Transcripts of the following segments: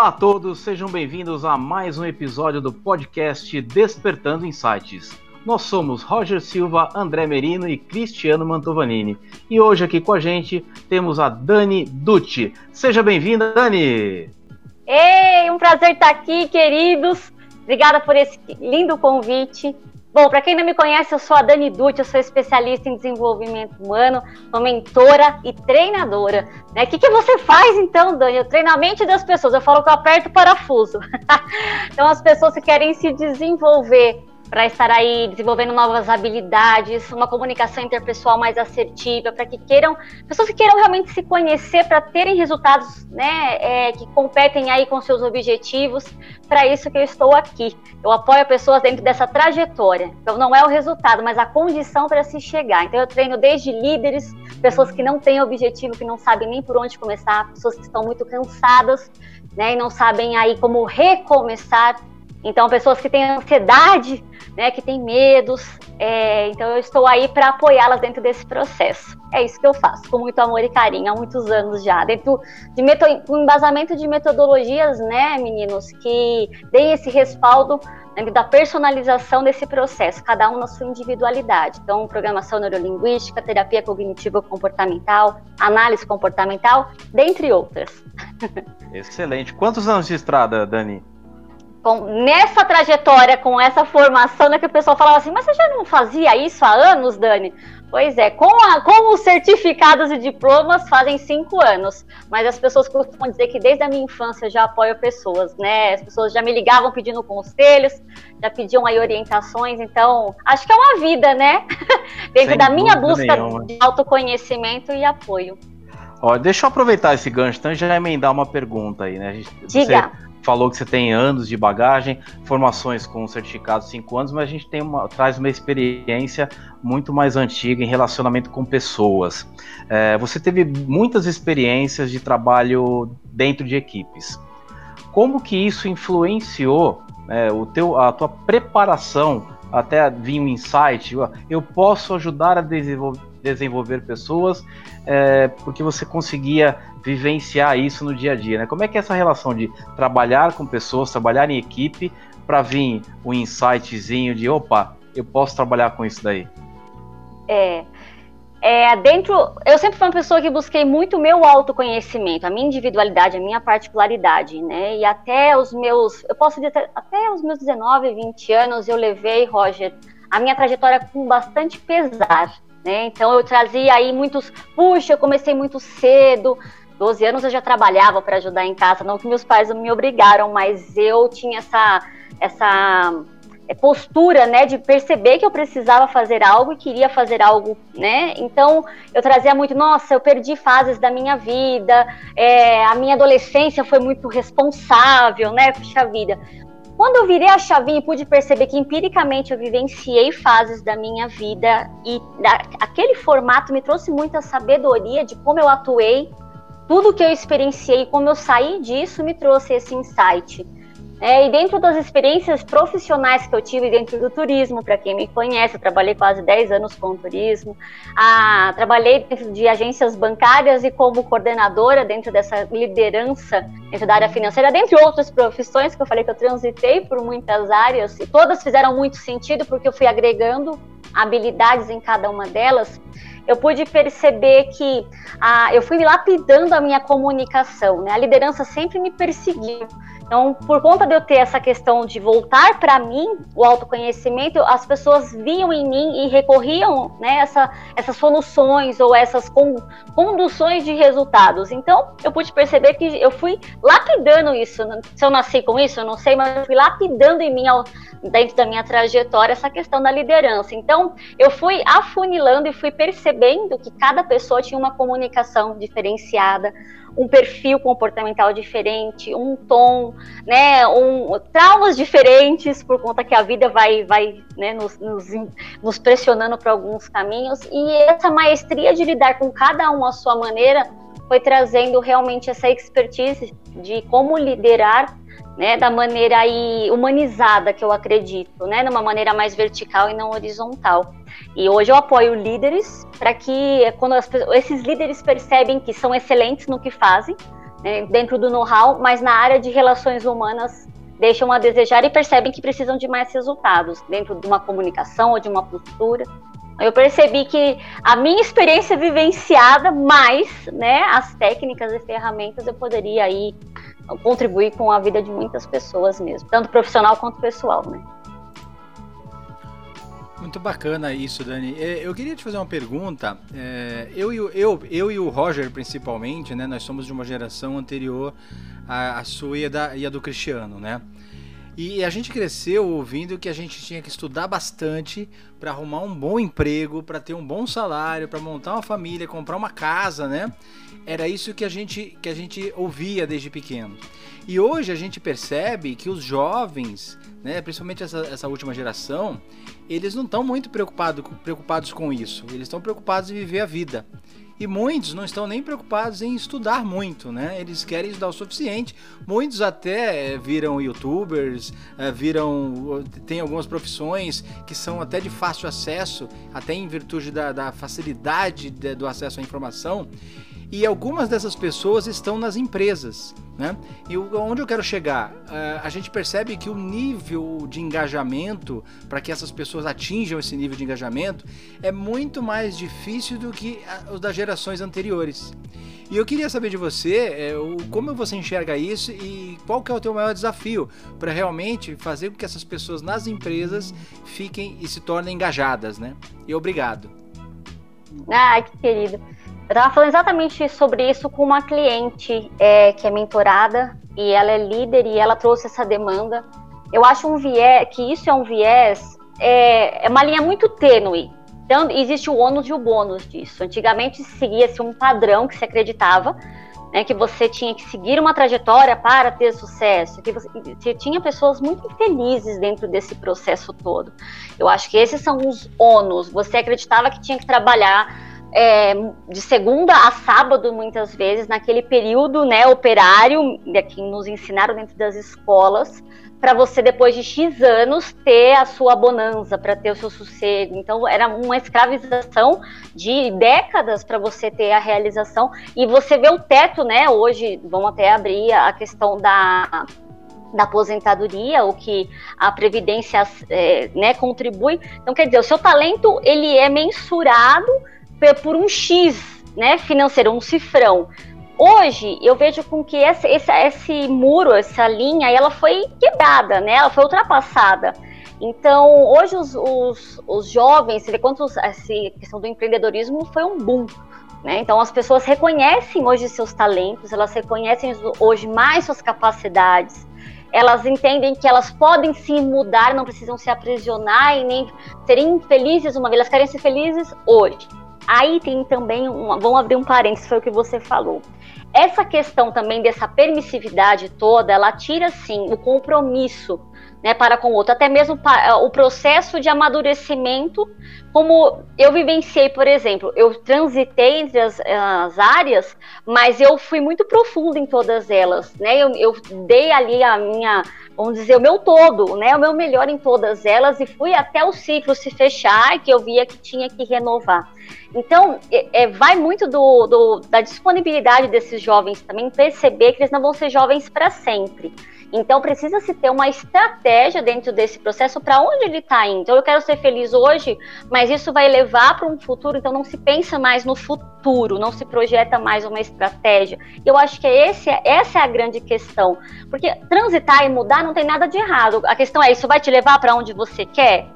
Olá a todos, sejam bem-vindos a mais um episódio do podcast Despertando Insights. Nós somos Roger Silva, André Merino e Cristiano Mantovanini. E hoje aqui com a gente temos a Dani Dutti. Seja bem-vinda, Dani! Ei, um prazer estar aqui, queridos. Obrigada por esse lindo convite. Bom, para quem não me conhece, eu sou a Dani Dutti, eu sou especialista em desenvolvimento humano, sou mentora e treinadora. Né? O que, que você faz então, Dani? O treinamento das pessoas. Eu falo que eu aperto o parafuso. então, as pessoas que querem se desenvolver para estar aí desenvolvendo novas habilidades, uma comunicação interpessoal mais assertiva, para que queiram, pessoas que queiram realmente se conhecer para terem resultados, né, é, que competem aí com seus objetivos. Para isso que eu estou aqui. Eu apoio pessoas dentro dessa trajetória. Então não é o resultado, mas a condição para se chegar. Então eu treino desde líderes, pessoas que não têm objetivo, que não sabem nem por onde começar, pessoas que estão muito cansadas, né, e não sabem aí como recomeçar então, pessoas que têm ansiedade, né, que têm medos, é, então eu estou aí para apoiá-las dentro desse processo. É isso que eu faço, com muito amor e carinho, há muitos anos já, dentro de um embasamento de metodologias, né, meninos, que deem esse respaldo dentro da personalização desse processo, cada um na sua individualidade. Então, programação neurolinguística, terapia cognitivo-comportamental, análise comportamental, dentre outras. Excelente. Quantos anos de estrada, Dani? Com, nessa trajetória, com essa formação, né, que o pessoal falava assim, mas você já não fazia isso há anos, Dani? Pois é, com, a, com os certificados e diplomas fazem cinco anos, mas as pessoas costumam dizer que desde a minha infância eu já apoio pessoas, né? As pessoas já me ligavam pedindo conselhos, já pediam aí orientações, então acho que é uma vida, né? Dentro Sem da minha busca nenhuma. de autoconhecimento e apoio. Ó, deixa eu aproveitar esse gancho, então já emendar uma pergunta aí, né? Gente, Diga. Você falou que você tem anos de bagagem, formações com certificado 5 anos, mas a gente tem uma, traz uma experiência muito mais antiga em relacionamento com pessoas. É, você teve muitas experiências de trabalho dentro de equipes. Como que isso influenciou é, o teu, a tua preparação até vir um insight? Eu posso ajudar a desenvolver desenvolver pessoas, é, porque você conseguia vivenciar isso no dia a dia, né? Como é que é essa relação de trabalhar com pessoas, trabalhar em equipe, para vir um insightzinho de, opa, eu posso trabalhar com isso daí? É, é, dentro, eu sempre fui uma pessoa que busquei muito o meu autoconhecimento, a minha individualidade, a minha particularidade, né? E até os meus, eu posso dizer, até os meus 19, 20 anos eu levei, Roger, a minha trajetória com bastante pesar, né? Então eu trazia aí muitos, puxa, eu comecei muito cedo, 12 anos eu já trabalhava para ajudar em casa, não que meus pais me obrigaram, mas eu tinha essa essa é, postura, né, de perceber que eu precisava fazer algo e queria fazer algo, né? Então eu trazia muito, nossa, eu perdi fases da minha vida, é, a minha adolescência foi muito responsável, né? Puxa vida. Quando eu virei a chavinha e pude perceber que empiricamente eu vivenciei fases da minha vida e aquele formato me trouxe muita sabedoria de como eu atuei, tudo que eu experienciei, como eu saí disso me trouxe esse insight. É, e dentro das experiências profissionais que eu tive dentro do turismo, para quem me conhece, eu trabalhei quase 10 anos com turismo, ah, trabalhei dentro de agências bancárias e como coordenadora dentro dessa liderança dentro da área financeira, dentre outras profissões que eu falei que eu transitei por muitas áreas, e todas fizeram muito sentido porque eu fui agregando habilidades em cada uma delas eu pude perceber que ah, eu fui lapidando a minha comunicação, né? A liderança sempre me perseguiu. Então, por conta de eu ter essa questão de voltar para mim, o autoconhecimento, as pessoas viam em mim e recorriam né, essa, essas soluções ou essas con, conduções de resultados. Então, eu pude perceber que eu fui lapidando isso. Se eu nasci com isso, eu não sei, mas eu fui lapidando em mim, dentro da minha trajetória, essa questão da liderança. Então, eu fui afunilando e fui percebendo que cada pessoa tinha uma comunicação diferenciada, um perfil comportamental diferente, um tom, né, um, traumas diferentes, por conta que a vida vai, vai né, nos, nos, nos pressionando para alguns caminhos, e essa maestria de lidar com cada um à sua maneira foi trazendo realmente essa expertise de como liderar né, da maneira aí humanizada que eu acredito, né, numa maneira mais vertical e não horizontal. E hoje eu apoio líderes para que quando as, esses líderes percebem que são excelentes no que fazem, né, dentro do know-how, mas na área de relações humanas deixam a desejar e percebem que precisam de mais resultados dentro de uma comunicação ou de uma postura. Eu percebi que a minha experiência vivenciada, mais né, as técnicas e ferramentas, eu poderia aí contribuir com a vida de muitas pessoas mesmo, tanto profissional quanto pessoal, né? Muito bacana isso, Dani. É, eu queria te fazer uma pergunta. É, eu, eu, eu e o Roger, principalmente, né? Nós somos de uma geração anterior à, sua e, a do Cristiano, né? E a gente cresceu ouvindo que a gente tinha que estudar bastante para arrumar um bom emprego, para ter um bom salário, para montar uma família, comprar uma casa, né? Era isso que a gente que a gente ouvia desde pequeno. E hoje a gente percebe que os jovens, né, principalmente essa, essa última geração, eles não estão muito preocupado, preocupados com isso. Eles estão preocupados em viver a vida. E muitos não estão nem preocupados em estudar muito, né? Eles querem estudar o suficiente. Muitos até eh, viram youtubers, eh, viram. tem algumas profissões que são até de fácil acesso, até em virtude da, da facilidade do acesso à informação. E algumas dessas pessoas estão nas empresas. Né? E onde eu quero chegar? Uh, a gente percebe que o nível de engajamento, para que essas pessoas atinjam esse nível de engajamento, é muito mais difícil do que o das gerações anteriores. E eu queria saber de você é, o, como você enxerga isso e qual que é o teu maior desafio para realmente fazer com que essas pessoas nas empresas fiquem e se tornem engajadas, né? E obrigado. Ah, que querido. Eu estava falando exatamente sobre isso com uma cliente é, que é mentorada e ela é líder e ela trouxe essa demanda. Eu acho um viés, que isso é um viés, é, é uma linha muito tênue. Então, existe o ônus e o bônus disso. Antigamente seguia-se um padrão que se acreditava, né, que você tinha que seguir uma trajetória para ter sucesso, que você, você, tinha pessoas muito infelizes dentro desse processo todo. Eu acho que esses são os ônus. Você acreditava que tinha que trabalhar é, de segunda a sábado, muitas vezes, naquele período né, operário que nos ensinaram dentro das escolas, para você, depois de X anos, ter a sua bonança, para ter o seu sossego. Então, era uma escravização de décadas para você ter a realização. E você vê o teto, né? Hoje, vamos até abrir a questão da da aposentadoria, o que a previdência é, né, contribui. Então, quer dizer, o seu talento ele é mensurado por um X né, financeiro, um cifrão. Hoje, eu vejo com que esse, esse, esse muro, essa linha, ela foi quebrada, né? Ela foi ultrapassada. Então, hoje os, os, os jovens, você vê quanto essa questão do empreendedorismo foi um boom. Né? Então, as pessoas reconhecem hoje seus talentos, elas reconhecem hoje mais suas capacidades, elas entendem que elas podem sim mudar, não precisam se aprisionar e nem serem infelizes uma vez, elas querem ser felizes hoje. Aí tem também, uma, vamos abrir um parênteses, foi o que você falou. Essa questão também dessa permissividade toda, ela tira sim o compromisso né, para com o outro, até mesmo para, o processo de amadurecimento, como eu vivenciei, por exemplo, eu transitei entre as, as áreas, mas eu fui muito profunda em todas elas, né, eu, eu dei ali a minha, vamos dizer, o meu todo, né, o meu melhor em todas elas e fui até o ciclo se fechar, que eu via que tinha que renovar. Então, é, é, vai muito do, do, da disponibilidade desses jovens também perceber que eles não vão ser jovens para sempre. Então, precisa se ter uma estratégia dentro desse processo para onde ele está indo. Então, eu quero ser feliz hoje, mas isso vai levar para um futuro. Então, não se pensa mais no futuro, não se projeta mais uma estratégia. Eu acho que esse, essa é a grande questão. Porque transitar e mudar não tem nada de errado. A questão é: isso vai te levar para onde você quer?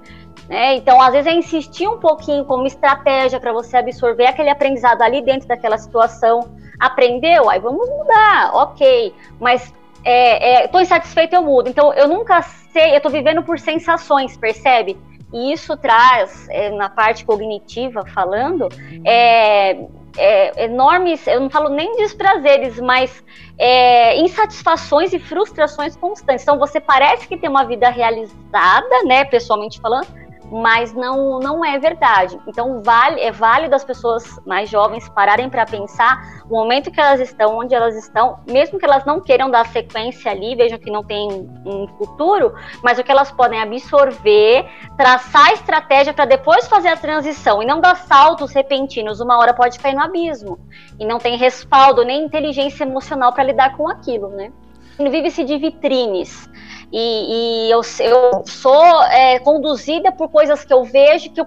Né? Então, às vezes, é insistir um pouquinho como estratégia para você absorver aquele aprendizado ali dentro daquela situação. Aprendeu? Aí vamos mudar, ok. Mas é, é, insatisfeito, eu mudo. Então, eu nunca sei, eu estou vivendo por sensações, percebe? E isso traz, é, na parte cognitiva falando, é, é, enormes, eu não falo nem desprazeres, mas é, insatisfações e frustrações constantes. Então, você parece que tem uma vida realizada, né, pessoalmente falando, mas não, não é verdade. Então, vale, é válido as pessoas mais jovens pararem para pensar o momento que elas estão, onde elas estão, mesmo que elas não queiram dar sequência ali, vejam que não tem um futuro, mas o que elas podem absorver, traçar estratégia para depois fazer a transição e não dar saltos repentinos. Uma hora pode cair no abismo e não tem respaldo nem inteligência emocional para lidar com aquilo, né? Vive-se de vitrines. E, e eu, eu, sou é, conduzida por coisas que eu vejo, que eu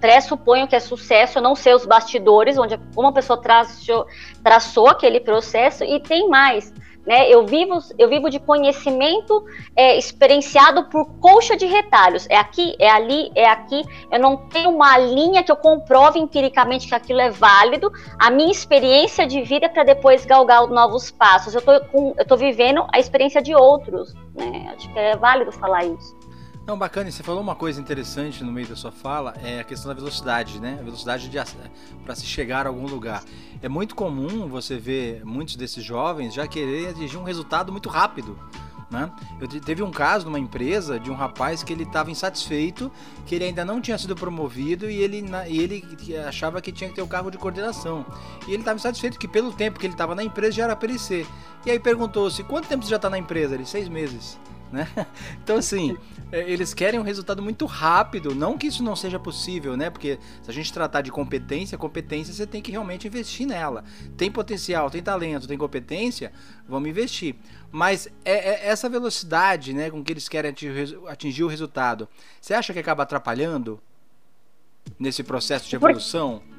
pressuponho que é sucesso, eu não sei os bastidores, onde uma pessoa traçou, traçou aquele processo, e tem mais. Né? Eu, vivo, eu vivo de conhecimento é, experienciado por colcha de retalhos. É aqui, é ali, é aqui. Eu não tenho uma linha que eu comprove empiricamente que aquilo é válido. A minha experiência de vida é para depois galgar novos passos. Eu estou vivendo a experiência de outros. Né? Acho que é válido falar isso. Não, bacana, você falou uma coisa interessante no meio da sua fala, é a questão da velocidade, né? A velocidade para se chegar a algum lugar. É muito comum você ver muitos desses jovens já querer atingir um resultado muito rápido. Né? Eu teve um caso numa empresa de um rapaz que ele estava insatisfeito, que ele ainda não tinha sido promovido e ele, e ele achava que tinha que ter o um cargo de coordenação. E ele estava insatisfeito que pelo tempo que ele estava na empresa já era ser. E aí perguntou-se, quanto tempo você já está na empresa? Ele, seis meses né? Então, assim, é, eles querem um resultado muito rápido. Não que isso não seja possível, né? Porque se a gente tratar de competência, competência você tem que realmente investir nela. Tem potencial, tem talento, tem competência, vamos investir. Mas é, é essa velocidade, né, com que eles querem atingir, atingir o resultado, você acha que acaba atrapalhando nesse processo de evolução? Por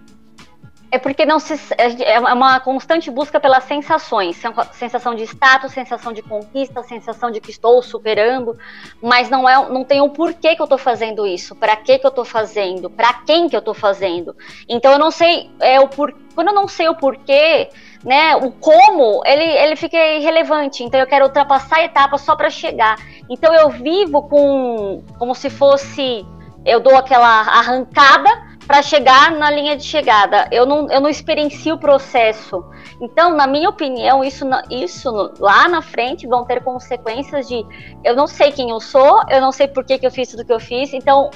é porque não se, é uma constante busca pelas sensações, sensação de status, sensação de conquista, sensação de que estou superando, mas não é, não tem o um porquê que eu estou fazendo isso, para que que eu estou fazendo, para quem que eu estou fazendo. Então eu não sei é o por, quando eu não sei o porquê, né, o como, ele ele fica irrelevante. Então eu quero ultrapassar a etapa só para chegar. Então eu vivo com como se fosse eu dou aquela arrancada para chegar na linha de chegada. Eu não, eu não experiencio o processo. Então, na minha opinião, isso, isso lá na frente vão ter consequências de eu não sei quem eu sou, eu não sei por que, que eu fiz tudo que eu fiz, então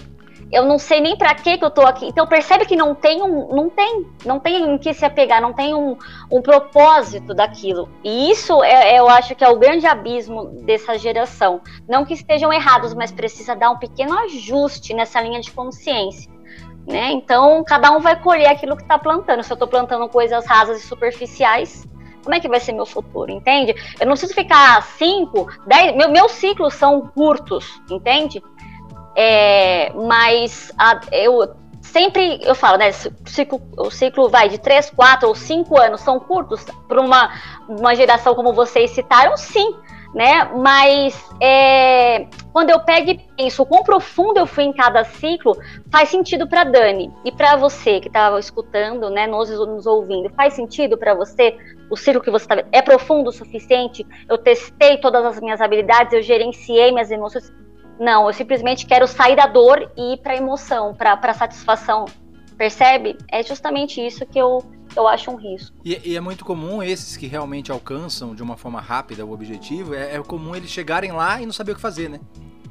eu não sei nem para que que eu tô aqui. Então percebe que não tem um, não tem, não tem em que se apegar, não tem um, um propósito daquilo. E isso é, é, eu acho que é o grande abismo dessa geração. Não que estejam errados, mas precisa dar um pequeno ajuste nessa linha de consciência. Né? Então, cada um vai colher aquilo que está plantando. Se eu estou plantando coisas rasas e superficiais, como é que vai ser meu futuro, entende? Eu não preciso ficar 5, 10. Meu, meus ciclos são curtos, entende? É, mas a, eu sempre eu falo, né? O ciclo, o ciclo vai de 3, 4 ou 5 anos, são curtos para uma, uma geração como vocês citaram, sim né? Mas é, quando eu pego e penso o quão profundo eu fui em cada ciclo, faz sentido para Dani e para você que estava escutando, né, nos, nos ouvindo, faz sentido para você o ciclo que você está é profundo o suficiente? Eu testei todas as minhas habilidades, eu gerenciei minhas emoções. Não, eu simplesmente quero sair da dor e ir para emoção, para satisfação. Percebe? É justamente isso que eu eu acho um risco. E, e, é muito comum esses que realmente alcançam de uma forma rápida o objetivo, é, é comum eles chegarem lá e não saber o que fazer, né?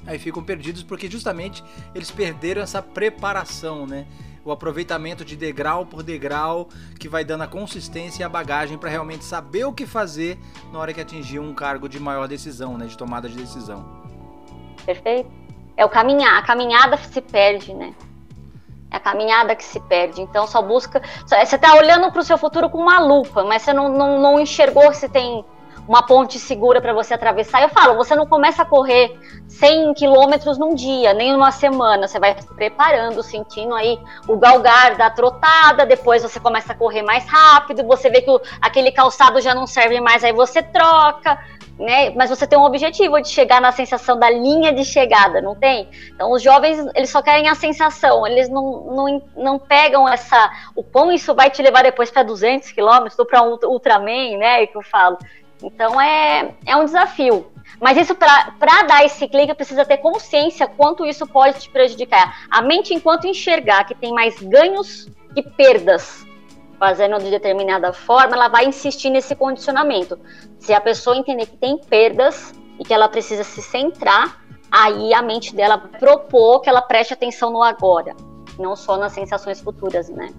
Aí ficam perdidos porque justamente eles perderam essa preparação, né? O aproveitamento de degrau por degrau que vai dando a consistência e a bagagem para realmente saber o que fazer na hora que atingir um cargo de maior decisão, né? De tomada de decisão. Perfeito. É o caminhar, a caminhada se perde, né? É a caminhada que se perde. Então só busca. Você está olhando para o seu futuro com uma lupa, mas você não, não, não enxergou se tem uma ponte segura para você atravessar. Eu falo, você não começa a correr 100 quilômetros num dia, nem numa semana. Você vai se preparando, sentindo aí o galgar da trotada. Depois você começa a correr mais rápido. Você vê que o, aquele calçado já não serve mais, aí você troca né? Mas você tem um objetivo de chegar na sensação da linha de chegada, não tem? Então os jovens, eles só querem a sensação, eles não, não, não pegam essa o quão isso vai te levar depois para 200 quilômetros ou para um Ultraman, né, que eu falo. Então é, é um desafio. Mas isso para dar esse clique precisa ter consciência quanto isso pode te prejudicar. A mente enquanto enxergar que tem mais ganhos que perdas fazendo de determinada forma, ela vai insistir nesse condicionamento. Se a pessoa entender que tem perdas e que ela precisa se centrar, aí a mente dela propor que ela preste atenção no agora, não só nas sensações futuras, né?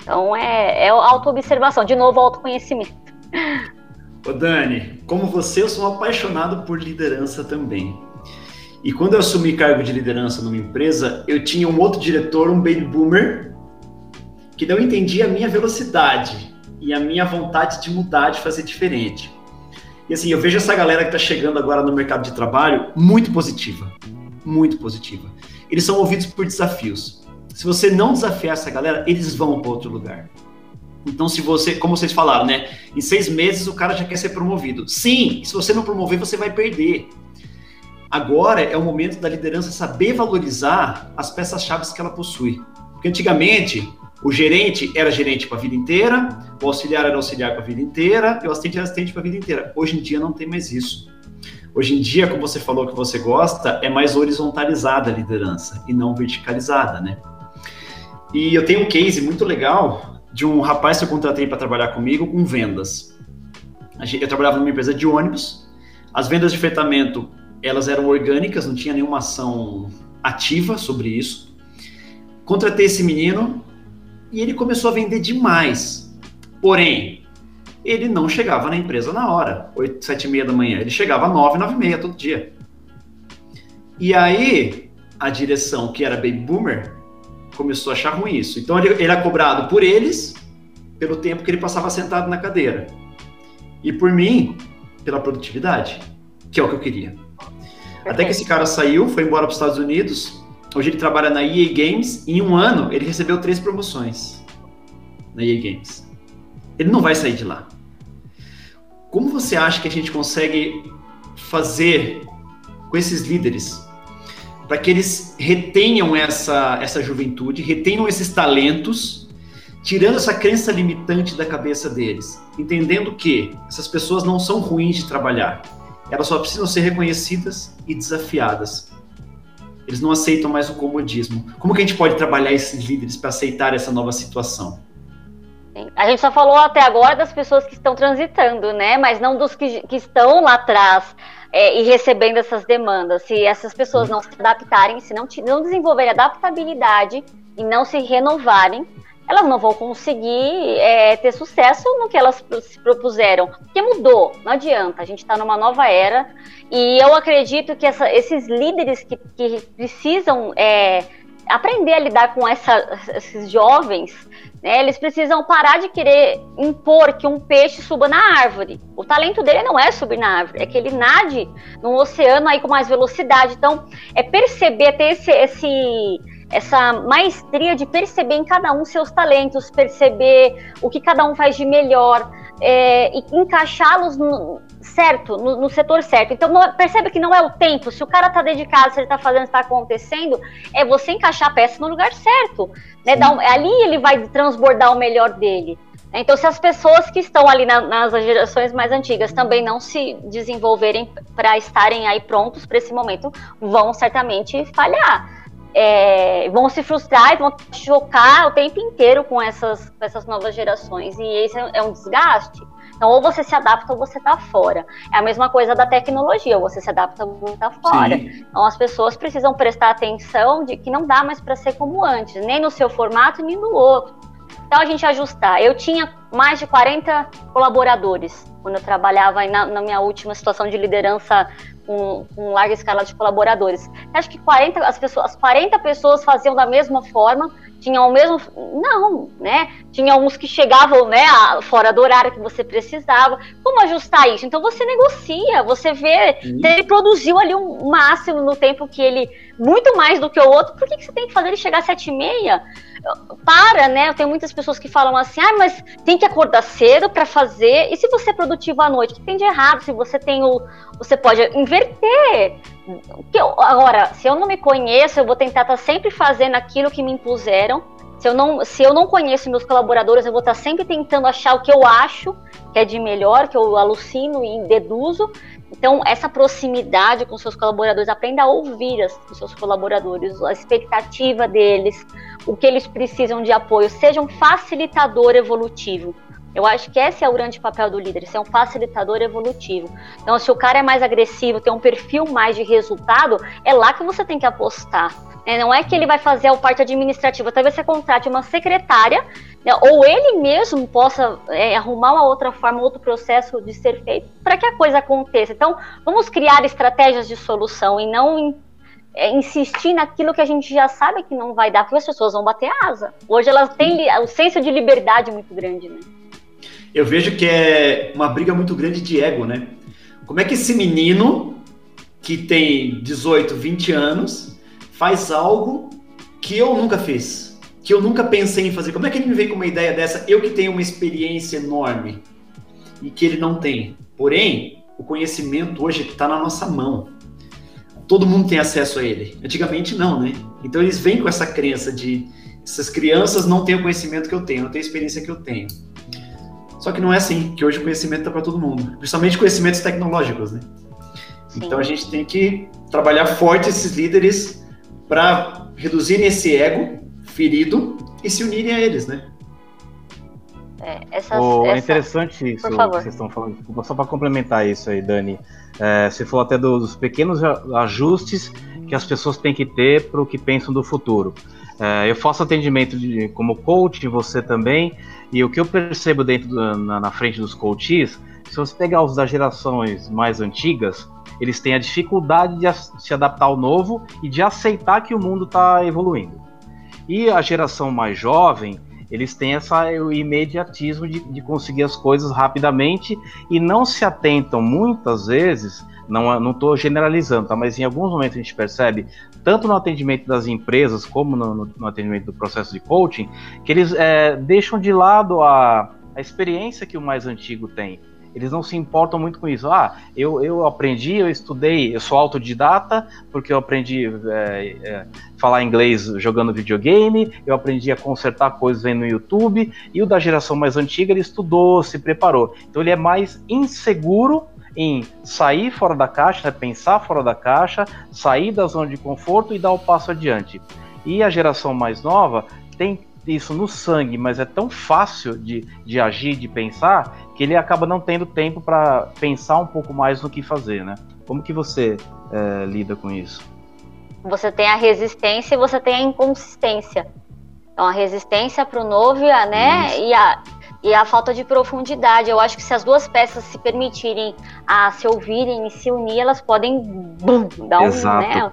Então é, é autoobservação, de novo, autoconhecimento. Ô Dani, como você, eu sou apaixonado por liderança também. E quando eu assumi cargo de liderança numa empresa, eu tinha um outro diretor, um baby boomer, que não entendia a minha velocidade e a minha vontade de mudar, de fazer diferente. E assim, eu vejo essa galera que está chegando agora no mercado de trabalho muito positiva. Muito positiva. Eles são movidos por desafios. Se você não desafiar essa galera, eles vão para outro lugar. Então, se você, como vocês falaram, né? Em seis meses o cara já quer ser promovido. Sim, se você não promover, você vai perder. Agora é o momento da liderança saber valorizar as peças-chave que ela possui. Porque antigamente o gerente era gerente para a vida inteira, o auxiliar era auxiliar para a vida inteira, e o assistente era assistente para a vida inteira. Hoje em dia não tem mais isso. Hoje em dia, como você falou que você gosta, é mais horizontalizada a liderança e não verticalizada, né? E eu tenho um case muito legal de um rapaz que eu contratei para trabalhar comigo com vendas. Eu trabalhava numa empresa de ônibus. As vendas de fretamento, elas eram orgânicas, não tinha nenhuma ação ativa sobre isso. Contratei esse menino, e ele começou a vender demais. Porém, ele não chegava na empresa na hora, 8, 7 e meia da manhã. Ele chegava às 9, 9 e meia todo dia. E aí, a direção, que era Baby Boomer, começou a achar ruim isso. Então, ele, ele era cobrado por eles, pelo tempo que ele passava sentado na cadeira. E por mim, pela produtividade, que é o que eu queria. Até que esse cara saiu, foi embora para os Estados Unidos, Hoje ele trabalha na EA Games. E em um ano, ele recebeu três promoções na EA Games. Ele não vai sair de lá. Como você acha que a gente consegue fazer com esses líderes para que eles retenham essa, essa juventude, retenham esses talentos, tirando essa crença limitante da cabeça deles, entendendo que essas pessoas não são ruins de trabalhar, elas só precisam ser reconhecidas e desafiadas eles não aceitam mais o comodismo. Como que a gente pode trabalhar esses líderes para aceitar essa nova situação? A gente só falou até agora das pessoas que estão transitando, né? Mas não dos que, que estão lá atrás é, e recebendo essas demandas. Se essas pessoas não se adaptarem, se não, não desenvolverem adaptabilidade e não se renovarem, elas não vão conseguir é, ter sucesso no que elas se propuseram. Porque mudou, não adianta. A gente está numa nova era e eu acredito que essa, esses líderes que, que precisam é, aprender a lidar com essa, esses jovens, né, eles precisam parar de querer impor que um peixe suba na árvore. O talento dele não é subir na árvore, é que ele nade no oceano aí com mais velocidade. Então, é perceber, ter esse, esse essa maestria de perceber em cada um seus talentos, perceber o que cada um faz de melhor é, e encaixá-los no, certo, no, no, setor certo. Então, não, percebe que não é o tempo. Se o cara está dedicado, se ele está fazendo, está acontecendo, é você encaixar a peça no lugar certo. Né? Um, ali ele vai transbordar o melhor dele. Então, se as pessoas que estão ali na, nas gerações mais antigas também não se desenvolverem para estarem aí prontos para esse momento, vão certamente falhar é, vão se frustrar e vão chocar o tempo inteiro com essas, essas novas gerações. E esse é, é um desgaste. Então, ou você se adapta ou você está fora. É a mesma coisa da tecnologia, ou você se adapta ou você está fora. Sim. Então, as pessoas precisam prestar atenção de que não dá mais para ser como antes, nem no seu formato, nem no outro. Então, a gente ajustar. Eu tinha mais de 40 colaboradores quando eu trabalhava na, na minha última situação de liderança com, com larga escala de colaboradores. Acho que 40, as, pessoas, as 40 pessoas faziam da mesma forma, tinham o mesmo. Não, né? Tinha uns que chegavam né, fora do horário que você precisava. Como ajustar isso? Então você negocia, você vê ele produziu ali um máximo no tempo que ele. Muito mais do que o outro, por que, que você tem que fazer ele chegar às sete e meia? para, né? Eu tenho muitas pessoas que falam assim, ah, mas tem que acordar cedo para fazer. E se você é produtivo à noite, o que tem de errado? Se você tem o, você pode inverter. agora, se eu não me conheço, eu vou tentar estar tá sempre fazendo aquilo que me impuseram. Se eu não, se eu não conheço meus colaboradores, eu vou estar tá sempre tentando achar o que eu acho que é de melhor, que eu alucino e deduzo. Então, essa proximidade com seus colaboradores, aprenda a ouvir os seus colaboradores, a expectativa deles, o que eles precisam de apoio, seja um facilitador evolutivo. Eu acho que esse é o grande papel do líder, ser um facilitador evolutivo. Então, se o cara é mais agressivo, tem um perfil mais de resultado, é lá que você tem que apostar. Né? Não é que ele vai fazer a parte administrativa, talvez você contrate uma secretária, né? ou ele mesmo possa é, arrumar uma outra forma, outro processo de ser feito para que a coisa aconteça. Então, vamos criar estratégias de solução e não é, insistir naquilo que a gente já sabe que não vai dar, porque as pessoas vão bater asa. Hoje elas têm o senso de liberdade muito grande, né? Eu vejo que é uma briga muito grande de ego, né? Como é que esse menino que tem 18, 20 anos faz algo que eu nunca fiz, que eu nunca pensei em fazer? Como é que ele me vem com uma ideia dessa? Eu que tenho uma experiência enorme e que ele não tem. Porém, o conhecimento hoje está na nossa mão todo mundo tem acesso a ele. Antigamente não, né? Então eles vêm com essa crença de essas crianças não têm o conhecimento que eu tenho, não têm a experiência que eu tenho. Só que não é assim, que hoje o conhecimento está para todo mundo, principalmente conhecimentos tecnológicos, né? Sim. Então a gente tem que trabalhar forte esses líderes para reduzirem esse ego ferido e se unirem a eles, né? É, essas, oh, essa... é interessante isso que vocês estão falando. Só para complementar isso aí, Dani. É, você falou até dos pequenos ajustes que as pessoas têm que ter para o que pensam do futuro. É, eu faço atendimento de, como coach, você também, e o que eu percebo dentro do, na, na, frente dos coaches, se você pegar os das gerações mais antigas, eles têm a dificuldade de se adaptar ao novo e de aceitar que o mundo está evoluindo. E a geração mais jovem, eles têm essa, o imediatismo de, de conseguir as coisas rapidamente e não se atentam muitas vezes não estou generalizando, tá? mas em alguns momentos a gente percebe, tanto no atendimento das empresas como no, no, no atendimento do processo de coaching, que eles é, deixam de lado a, a experiência que o mais antigo tem. Eles não se importam muito com isso. Ah, eu, eu aprendi, eu estudei, eu sou autodidata, porque eu aprendi é, é, falar inglês jogando videogame, eu aprendi a consertar coisas vendo no YouTube, e o da geração mais antiga, ele estudou, se preparou. Então ele é mais inseguro em sair fora da caixa, né, pensar fora da caixa, sair da zona de conforto e dar o passo adiante. E a geração mais nova tem isso no sangue, mas é tão fácil de, de agir, de pensar, que ele acaba não tendo tempo para pensar um pouco mais no que fazer, né? Como que você é, lida com isso? Você tem a resistência e você tem a inconsistência. Então, a resistência para o novo, né? E a, e a falta de profundidade. Eu acho que se as duas peças se permitirem a se ouvirem e se unir, elas podem bum, dar Exato. um. Né?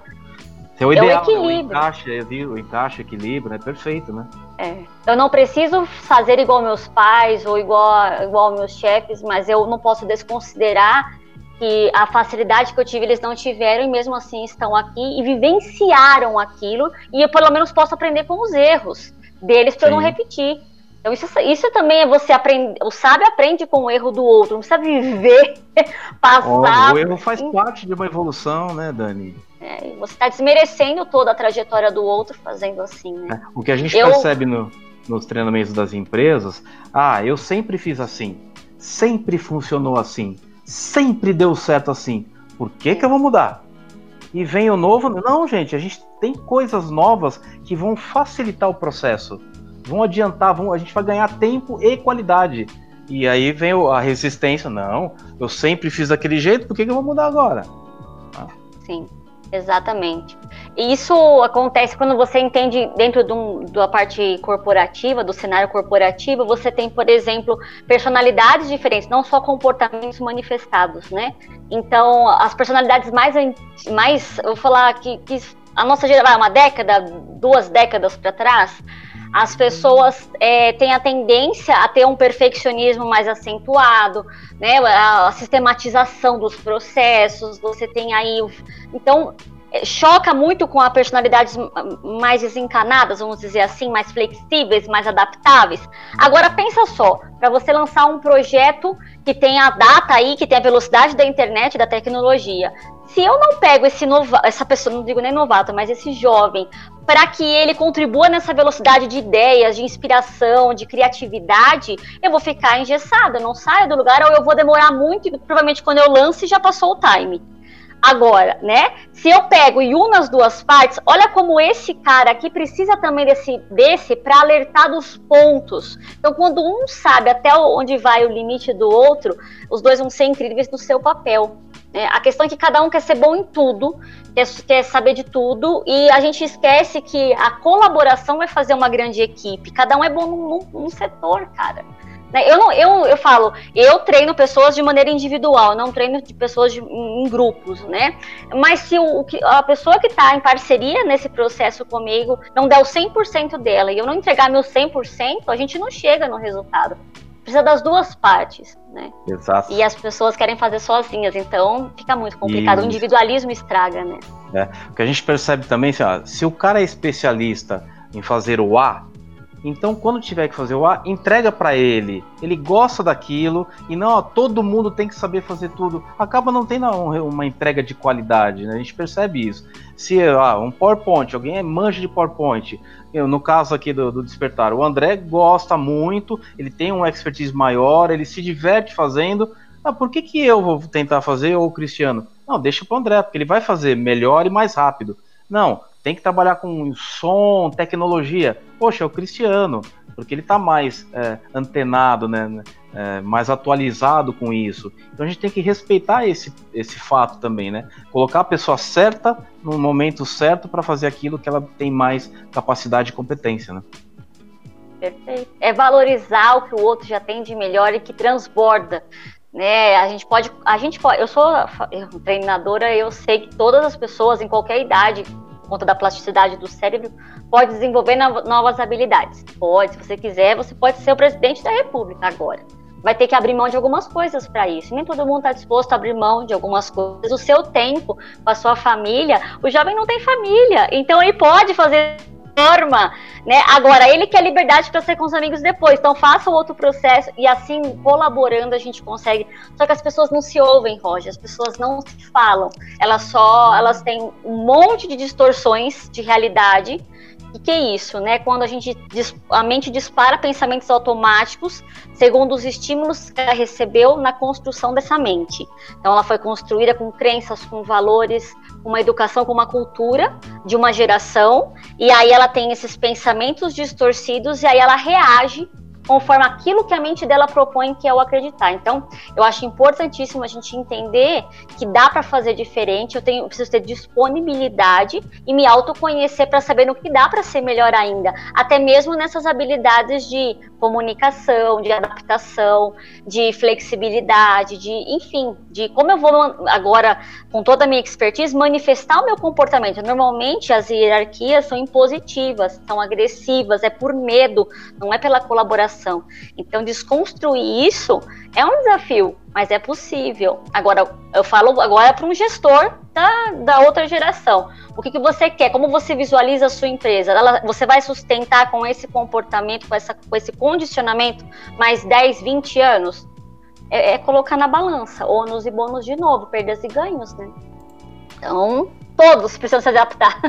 É o ideal, é o equilíbrio. O encaixe, o encaixe, equilíbrio, né? Perfeito, né? É. Eu não preciso fazer igual meus pais ou igual, igual meus chefes, mas eu não posso desconsiderar que a facilidade que eu tive eles não tiveram e mesmo assim estão aqui e vivenciaram aquilo e eu pelo menos posso aprender com os erros deles para eu não repetir. Então isso, isso também é você aprender. O sábio aprende com o erro do outro, não precisa viver, passar. Oh, o erro faz parte de uma evolução, né, Dani? É, você está desmerecendo toda a trajetória do outro fazendo assim, né? É, o que a gente eu... percebe no, nos treinamentos das empresas, ah, eu sempre fiz assim, sempre funcionou assim, sempre deu certo assim. Por que, que eu vou mudar? E vem o novo. Não, gente, a gente tem coisas novas que vão facilitar o processo, vão adiantar, vão, a gente vai ganhar tempo e qualidade. E aí vem a resistência. Não, eu sempre fiz daquele jeito, por que, que eu vou mudar agora? Ah. Sim. Exatamente. E isso acontece quando você entende dentro de um, da parte corporativa, do cenário corporativo, você tem, por exemplo, personalidades diferentes, não só comportamentos manifestados, né? Então, as personalidades mais, mais eu vou falar que, que a nossa geração, uma década, duas décadas para trás, as pessoas é, têm a tendência a ter um perfeccionismo mais acentuado, né? A, a sistematização dos processos, você tem aí. Então, choca muito com a personalidades mais desencanadas, vamos dizer assim, mais flexíveis, mais adaptáveis. Agora pensa só, para você lançar um projeto que tem a data aí, que tem a velocidade da internet, da tecnologia, se eu não pego esse novato, essa pessoa, não digo nem novato, mas esse jovem, para que ele contribua nessa velocidade de ideias, de inspiração, de criatividade, eu vou ficar engessada, não saio do lugar, ou eu vou demorar muito, e provavelmente quando eu lance já passou o time. Agora, né? Se eu pego e uno as duas partes, olha como esse cara aqui precisa também desse, desse para alertar dos pontos. Então, quando um sabe até onde vai o limite do outro, os dois vão ser incríveis no seu papel. Né? A questão é que cada um quer ser bom em tudo, quer, quer saber de tudo, e a gente esquece que a colaboração vai fazer uma grande equipe. Cada um é bom num, num setor, cara. Né? Eu, não, eu, eu falo, eu treino pessoas de maneira individual, não treino de pessoas de, em, em grupos, né? Mas se o, a pessoa que está em parceria nesse processo comigo não der o 100% dela e eu não entregar meu 100%, a gente não chega no resultado. Precisa das duas partes, né? Exato. E as pessoas querem fazer sozinhas, então fica muito complicado. Isso. O individualismo estraga, né? É, o que a gente percebe também, assim, ó, se o cara é especialista em fazer o A, então, quando tiver que fazer o A, entrega para ele. Ele gosta daquilo e não, ó, todo mundo tem que saber fazer tudo. Acaba não tendo uma entrega de qualidade, né? A gente percebe isso. Se um PowerPoint, alguém é manja de PowerPoint, eu, no caso aqui do, do, Despertar, o André gosta muito, ele tem um expertise maior, ele se diverte fazendo. Ah, por que, que eu vou tentar fazer ou o Cristiano? Não, deixa pro André, porque ele vai fazer melhor e mais rápido. Não, tem que trabalhar com som, tecnologia. Poxa, é o Cristiano, porque ele está mais é, antenado, né, é, mais atualizado com isso. Então a gente tem que respeitar esse, esse fato também, né? Colocar a pessoa certa no momento certo para fazer aquilo que ela tem mais capacidade e competência, né? Perfeito. É valorizar o que o outro já tem de melhor e que transborda né? A gente pode, a gente pode, eu sou treinadora, eu sei que todas as pessoas em qualquer idade conta da plasticidade do cérebro, pode desenvolver novas habilidades. Pode, se você quiser, você pode ser o presidente da República agora. Vai ter que abrir mão de algumas coisas para isso. Nem todo mundo está disposto a abrir mão de algumas coisas. O seu tempo com a sua família, o jovem não tem família, então ele pode fazer forma, né? Agora, ele quer liberdade para ser com os amigos depois. Então, faça o outro processo e assim, colaborando, a gente consegue. Só que as pessoas não se ouvem, Roger, as pessoas não se falam. Elas só, elas têm um monte de distorções de realidade. E que é isso, né? Quando a gente a mente dispara pensamentos automáticos segundo os estímulos que ela recebeu na construção dessa mente. Então ela foi construída com crenças, com valores, uma educação com uma cultura de uma geração, e aí ela tem esses pensamentos distorcidos, e aí ela reage conforme aquilo que a mente dela propõe que é o acreditar. Então, eu acho importantíssimo a gente entender que dá para fazer diferente, eu tenho eu preciso ter disponibilidade e me autoconhecer para saber no que dá para ser melhor ainda, até mesmo nessas habilidades de comunicação, de adaptação, de flexibilidade, de, enfim, de como eu vou agora com toda a minha expertise manifestar o meu comportamento. Normalmente as hierarquias são impositivas, são agressivas, é por medo, não é pela colaboração então, desconstruir isso é um desafio, mas é possível. Agora, eu falo agora para um gestor da, da outra geração. O que, que você quer? Como você visualiza a sua empresa? Ela, você vai sustentar com esse comportamento, com, essa, com esse condicionamento, mais 10, 20 anos? É, é colocar na balança, ônus e bônus de novo, perdas e ganhos, né? Então, todos precisam se adaptar.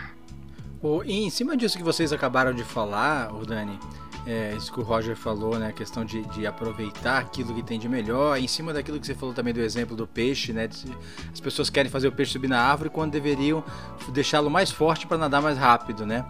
e em cima disso que vocês acabaram de falar, Dani, é, isso que o Roger falou, né? A questão de, de, aproveitar aquilo que tem de melhor. Em cima daquilo que você falou também do exemplo do peixe, né? As pessoas querem fazer o peixe subir na árvore quando deveriam deixá-lo mais forte para nadar mais rápido, né?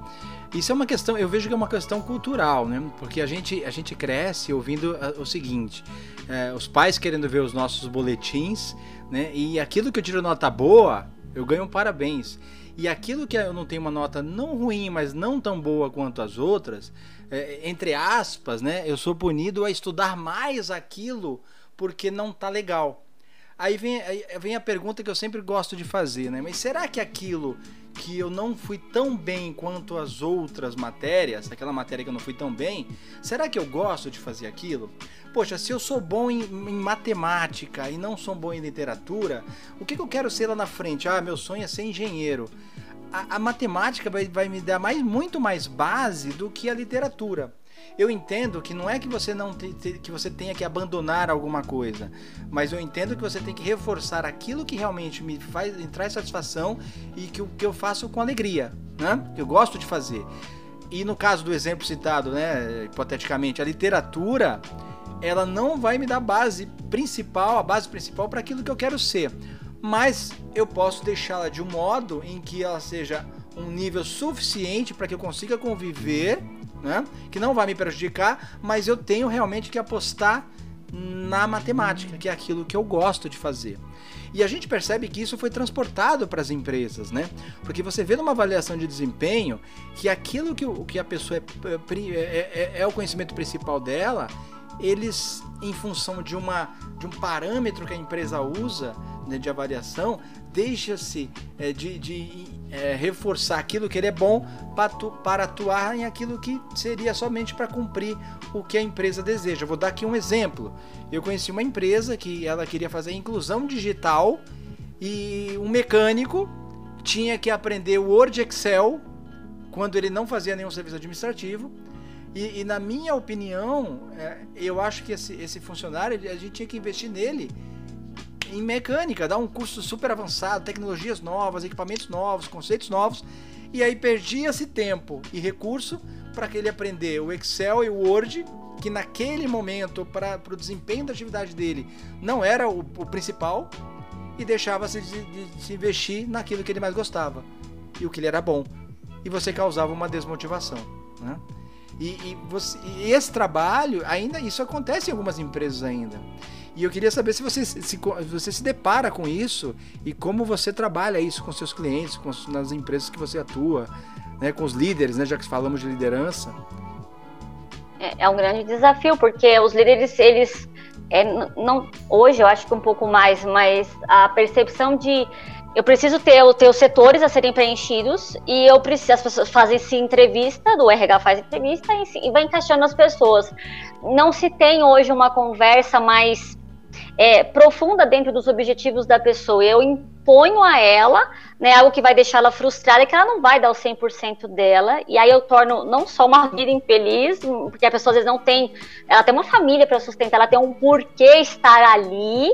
Isso é uma questão, eu vejo que é uma questão cultural, né? Porque a gente, a gente cresce ouvindo ah, o seguinte: é, os pais querendo ver os nossos boletins, né? E aquilo que eu tiro nota boa, eu ganho um parabéns. E aquilo que eu não tenho uma nota não ruim, mas não tão boa quanto as outras, é, entre aspas, né? Eu sou punido a estudar mais aquilo porque não tá legal. Aí vem, aí vem a pergunta que eu sempre gosto de fazer, né? Mas será que aquilo que eu não fui tão bem quanto as outras matérias, aquela matéria que eu não fui tão bem, será que eu gosto de fazer aquilo? Poxa, se eu sou bom em, em matemática e não sou bom em literatura, o que, que eu quero ser lá na frente? Ah, meu sonho é ser engenheiro a, a matemática vai, vai me dar mais, muito mais base do que a literatura. Eu entendo que não é que você não te, te, que você tenha que abandonar alguma coisa, mas eu entendo que você tem que reforçar aquilo que realmente me faz me traz satisfação e que, que eu faço com alegria, né? Eu gosto de fazer. E no caso do exemplo citado, né, hipoteticamente, a literatura, ela não vai me dar base principal, a base principal para aquilo que eu quero ser mas eu posso deixá-la de um modo em que ela seja um nível suficiente para que eu consiga conviver, né? que não vai me prejudicar, mas eu tenho realmente que apostar na matemática, que é aquilo que eu gosto de fazer. E a gente percebe que isso foi transportado para as empresas, né? Porque você vê numa avaliação de desempenho que aquilo que, o, que a pessoa é, é, é, é o conhecimento principal dela, eles, em função de, uma, de um parâmetro que a empresa usa de avaliação, deixa-se é, de, de é, reforçar aquilo que ele é bom para, tu, para atuar em aquilo que seria somente para cumprir o que a empresa deseja. vou dar aqui um exemplo. Eu conheci uma empresa que ela queria fazer inclusão digital e um mecânico tinha que aprender Word Excel quando ele não fazia nenhum serviço administrativo e, e na minha opinião, é, eu acho que esse, esse funcionário, a gente tinha que investir nele em mecânica, dar um curso super avançado, tecnologias novas, equipamentos novos, conceitos novos, e aí perdia-se tempo e recurso para que ele aprender o Excel e o Word, que naquele momento, para o desempenho da atividade dele, não era o, o principal, e deixava-se de, de, de se investir naquilo que ele mais gostava e o que ele era bom. E você causava uma desmotivação. Né? E, e, você, e esse trabalho, ainda isso acontece em algumas empresas ainda. E eu queria saber se você se, você se depara com isso e como você trabalha isso com seus clientes, com, nas empresas que você atua, né, com os líderes, né, já que falamos de liderança. É, é um grande desafio, porque os líderes, eles. É, não, hoje eu acho que um pouco mais, mas a percepção de eu preciso ter, ter os setores a serem preenchidos e eu preciso, as pessoas fazem se entrevista, do RH faz entrevista e, e vai encaixando as pessoas. Não se tem hoje uma conversa mais é, profunda dentro dos objetivos da pessoa. Eu imponho a ela né, algo que vai deixar ela frustrada, que ela não vai dar o 100% dela, e aí eu torno não só uma vida infeliz, porque a pessoa às vezes não tem, ela tem uma família para sustentar, ela tem um porquê estar ali,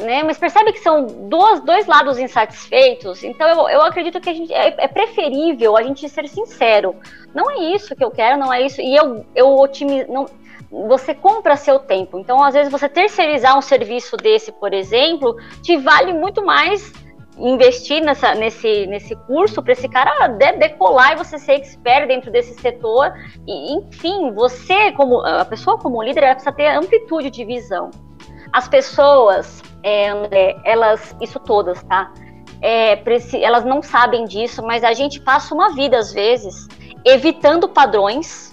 né? Mas percebe que são dois, dois lados insatisfeitos. Então eu, eu acredito que a gente, é, é, preferível a gente ser sincero. Não é isso que eu quero, não é isso. E eu, eu otimizo. Não, você compra seu tempo. Então, às vezes, você terceirizar um serviço desse, por exemplo, te vale muito mais investir nessa, nesse, nesse curso para esse cara decolar e você ser expert dentro desse setor. E, enfim, você, como a pessoa como líder, ela precisa ter amplitude de visão. As pessoas, é, elas, isso todas, tá? É, elas não sabem disso, mas a gente passa uma vida, às vezes, evitando padrões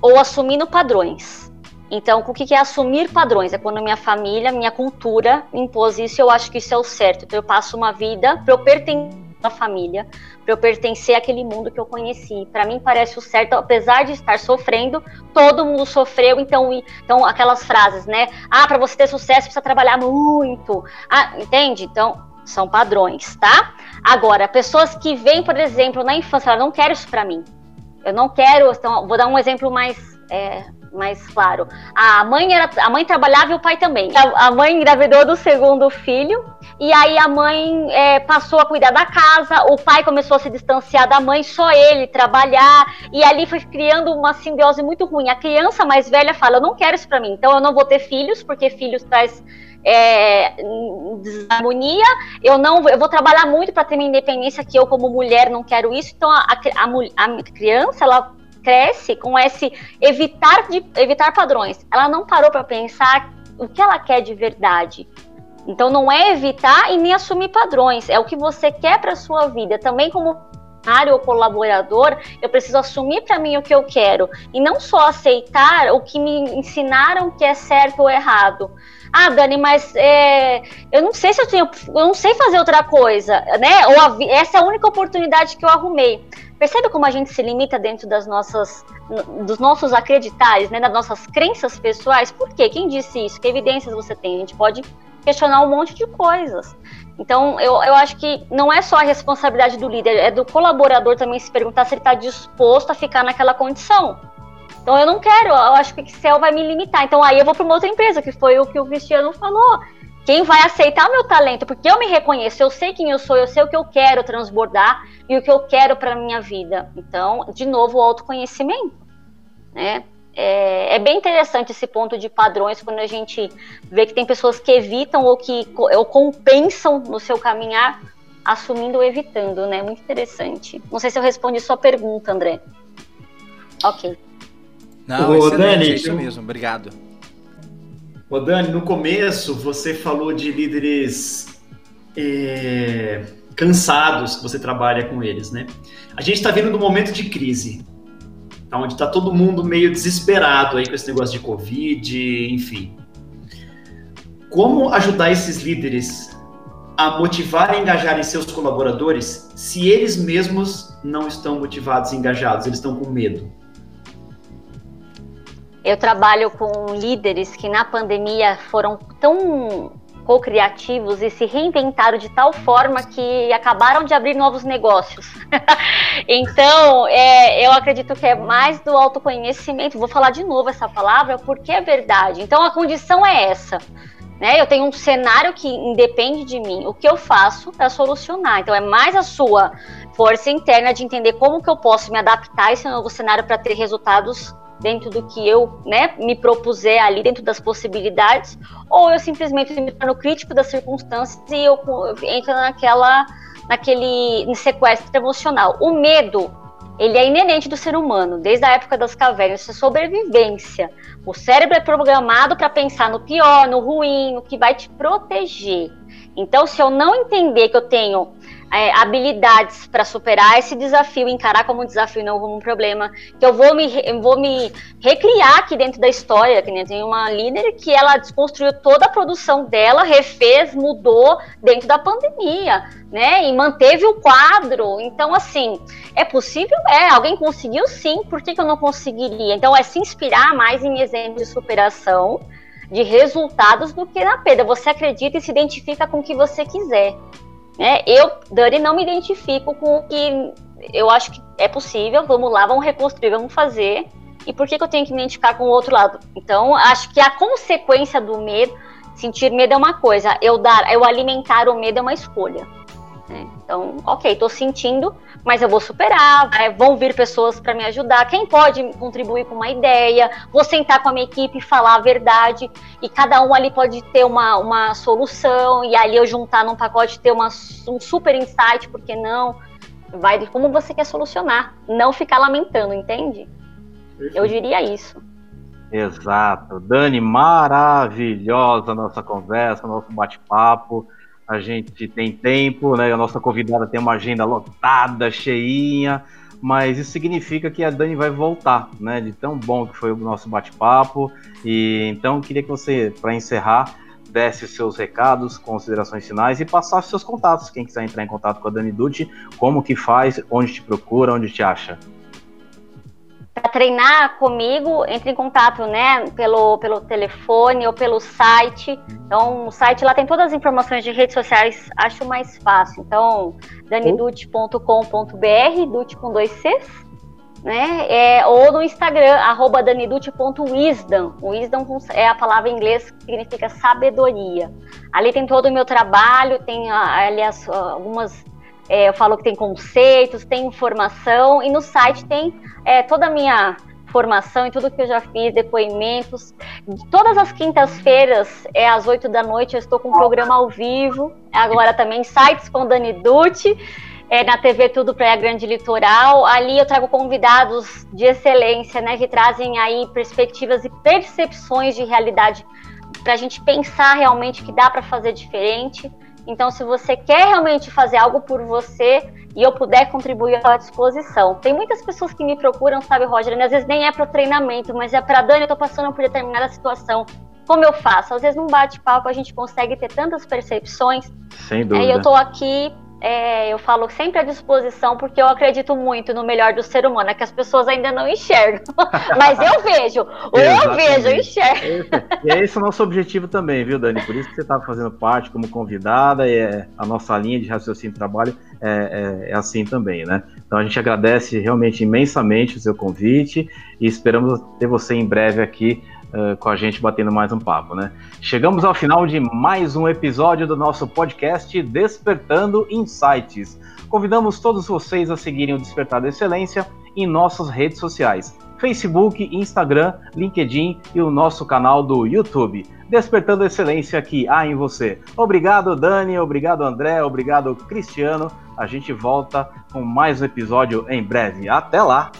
ou assumindo padrões. Então, o que é assumir padrões? É quando minha família, minha cultura impôs isso, eu acho que isso é o certo. Então, eu passo uma vida para eu pertencer à família, para eu pertencer àquele mundo que eu conheci. Para mim parece o certo, apesar de estar sofrendo, todo mundo sofreu, então, então aquelas frases, né? Ah, para você ter sucesso precisa trabalhar muito. Ah, entende? Então, são padrões, tá? Agora, pessoas que vêm, por exemplo, na infância, ela não quer isso para mim. Eu não quero, então, vou dar um exemplo mais é, mais claro. A mãe era, a mãe trabalhava e o pai também. A, a mãe engravidou do segundo filho e aí a mãe é, passou a cuidar da casa. O pai começou a se distanciar da mãe, só ele trabalhar e ali foi criando uma simbiose muito ruim. A criança mais velha fala: "Eu não quero isso para mim, então eu não vou ter filhos porque filhos traz é, desarmonia, eu não eu vou trabalhar muito para ter minha independência, que eu, como mulher, não quero isso. Então, a, a, a criança, ela cresce com esse evitar, de, evitar padrões. Ela não parou para pensar o que ela quer de verdade. Então, não é evitar e nem assumir padrões, é o que você quer para sua vida. Também, como ou colaborador, eu preciso assumir para mim o que eu quero e não só aceitar o que me ensinaram que é certo ou errado. Ah, Dani, mas é, eu não sei se eu tenho, eu não sei fazer outra coisa, né? Ou a, essa é a única oportunidade que eu arrumei. Percebe como a gente se limita dentro das nossas, dos nossos acreditares, né? Das nossas crenças pessoais? Por quê? Quem disse isso? Que evidências você tem? A gente pode questionar um monte de coisas. Então, eu, eu acho que não é só a responsabilidade do líder, é do colaborador também se perguntar se ele está disposto a ficar naquela condição. Então, eu não quero, eu acho que o Excel vai me limitar. Então, aí eu vou para uma outra empresa, que foi o que o Cristiano falou. Quem vai aceitar meu talento? Porque eu me reconheço, eu sei quem eu sou, eu sei o que eu quero transbordar e o que eu quero para minha vida. Então, de novo, o autoconhecimento, né? É, é, bem interessante esse ponto de padrões quando a gente vê que tem pessoas que evitam ou que ou compensam no seu caminhar, assumindo ou evitando, né? Muito interessante. Não sei se eu respondi sua pergunta, André. Ok. Não, Ô, Dani, é isso mesmo, obrigado. Ô Dani, no começo você falou de líderes é, cansados que você trabalha com eles, né? A gente está vindo num momento de crise, onde está todo mundo meio desesperado aí com esse negócio de Covid, enfim. Como ajudar esses líderes a motivar e engajar em seus colaboradores se eles mesmos não estão motivados e engajados, eles estão com medo? Eu trabalho com líderes que na pandemia foram tão co-criativos e se reinventaram de tal forma que acabaram de abrir novos negócios. então, é, eu acredito que é mais do autoconhecimento. Vou falar de novo essa palavra porque é verdade. Então, a condição é essa. Né? Eu tenho um cenário que independe de mim. O que eu faço para solucionar. Então, é mais a sua força interna de entender como que eu posso me adaptar a esse novo cenário para ter resultados dentro do que eu né, me propuser ali, dentro das possibilidades, ou eu simplesmente me torno crítico das circunstâncias e eu entro naquela, naquele sequestro emocional. O medo, ele é inerente do ser humano, desde a época das cavernas, isso é sobrevivência. O cérebro é programado para pensar no pior, no ruim, no que vai te proteger. Então, se eu não entender que eu tenho é, habilidades para superar esse desafio, encarar como um desafio, não como um problema, que eu vou me, vou me recriar aqui dentro da história, que tem uma líder que ela desconstruiu toda a produção dela, refez, mudou dentro da pandemia, né, e manteve o quadro, então assim, é possível? É, alguém conseguiu sim, por que, que eu não conseguiria? Então é se inspirar mais em exemplos de superação, de resultados do que na perda. Você acredita e se identifica com o que você quiser. Né? Eu, Dani, não me identifico com o que eu acho que é possível. Vamos lá, vamos reconstruir, vamos fazer. E por que, que eu tenho que me identificar com o outro lado? Então, acho que a consequência do medo, sentir medo é uma coisa, eu dar, eu alimentar o medo é uma escolha. Né? Então, ok, estou sentindo, mas eu vou superar, vão vir pessoas para me ajudar. Quem pode contribuir com uma ideia? Vou sentar com a minha equipe e falar a verdade. E cada um ali pode ter uma, uma solução, e ali eu juntar num pacote ter uma, um super insight, porque não? Vai de como você quer solucionar, não ficar lamentando, entende? Eu diria isso. Exato. Dani, maravilhosa nossa conversa, nosso bate-papo a gente tem tempo, né? A nossa convidada tem uma agenda lotada, cheinha, mas isso significa que a Dani vai voltar, né? De tão bom que foi o nosso bate-papo. E então queria que você, para encerrar, desse seus recados, considerações finais e passasse seus contatos. Quem quiser entrar em contato com a Dani Dutti, como que faz, onde te procura, onde te acha treinar comigo, entre em contato, né, pelo, pelo telefone ou pelo site. Então, o site lá tem todas as informações de redes sociais, acho mais fácil. Então, danidute.com.br, dute com dois Cs, né, é, ou no Instagram, arroba danidute.wisdom. Wisdom é a palavra em inglês que significa sabedoria. Ali tem todo o meu trabalho, tem ali as, algumas é, eu falo que tem conceitos, tem informação, e no site tem é, toda a minha formação e tudo que eu já fiz, depoimentos. Todas as quintas-feiras, é às oito da noite, eu estou com um programa ao vivo. Agora também sites com Dani Dutti, é, na TV Tudo Praia Grande Litoral. Ali eu trago convidados de excelência, né, que trazem aí perspectivas e percepções de realidade para a gente pensar realmente que dá para fazer diferente. Então, se você quer realmente fazer algo por você e eu puder contribuir, à disposição. Tem muitas pessoas que me procuram, sabe, Roger? E às vezes nem é para o treinamento, mas é para Dani, eu estou passando por determinada situação. Como eu faço? Às vezes num bate-papo a gente consegue ter tantas percepções. Sem dúvida. É, eu estou aqui é, eu falo sempre à disposição, porque eu acredito muito no melhor do ser humano, é que as pessoas ainda não enxergam. Mas eu vejo, eu vejo, eu enxergo. E é esse o nosso objetivo também, viu, Dani? Por isso que você está fazendo parte como convidada, e é, a nossa linha de raciocínio de trabalho é, é, é, assim também, né? Então a gente agradece realmente imensamente o seu convite e esperamos ter você em breve aqui uh, com a gente batendo mais um papo, né? Chegamos ao final de mais um episódio do nosso podcast Despertando Insights. Convidamos todos vocês a seguirem o Despertar da Excelência em nossas redes sociais: Facebook, Instagram, LinkedIn e o nosso canal do YouTube. Despertando Excelência aqui há em você. Obrigado, Dani, obrigado, André, obrigado, Cristiano. A gente volta com mais um episódio em breve. Até lá!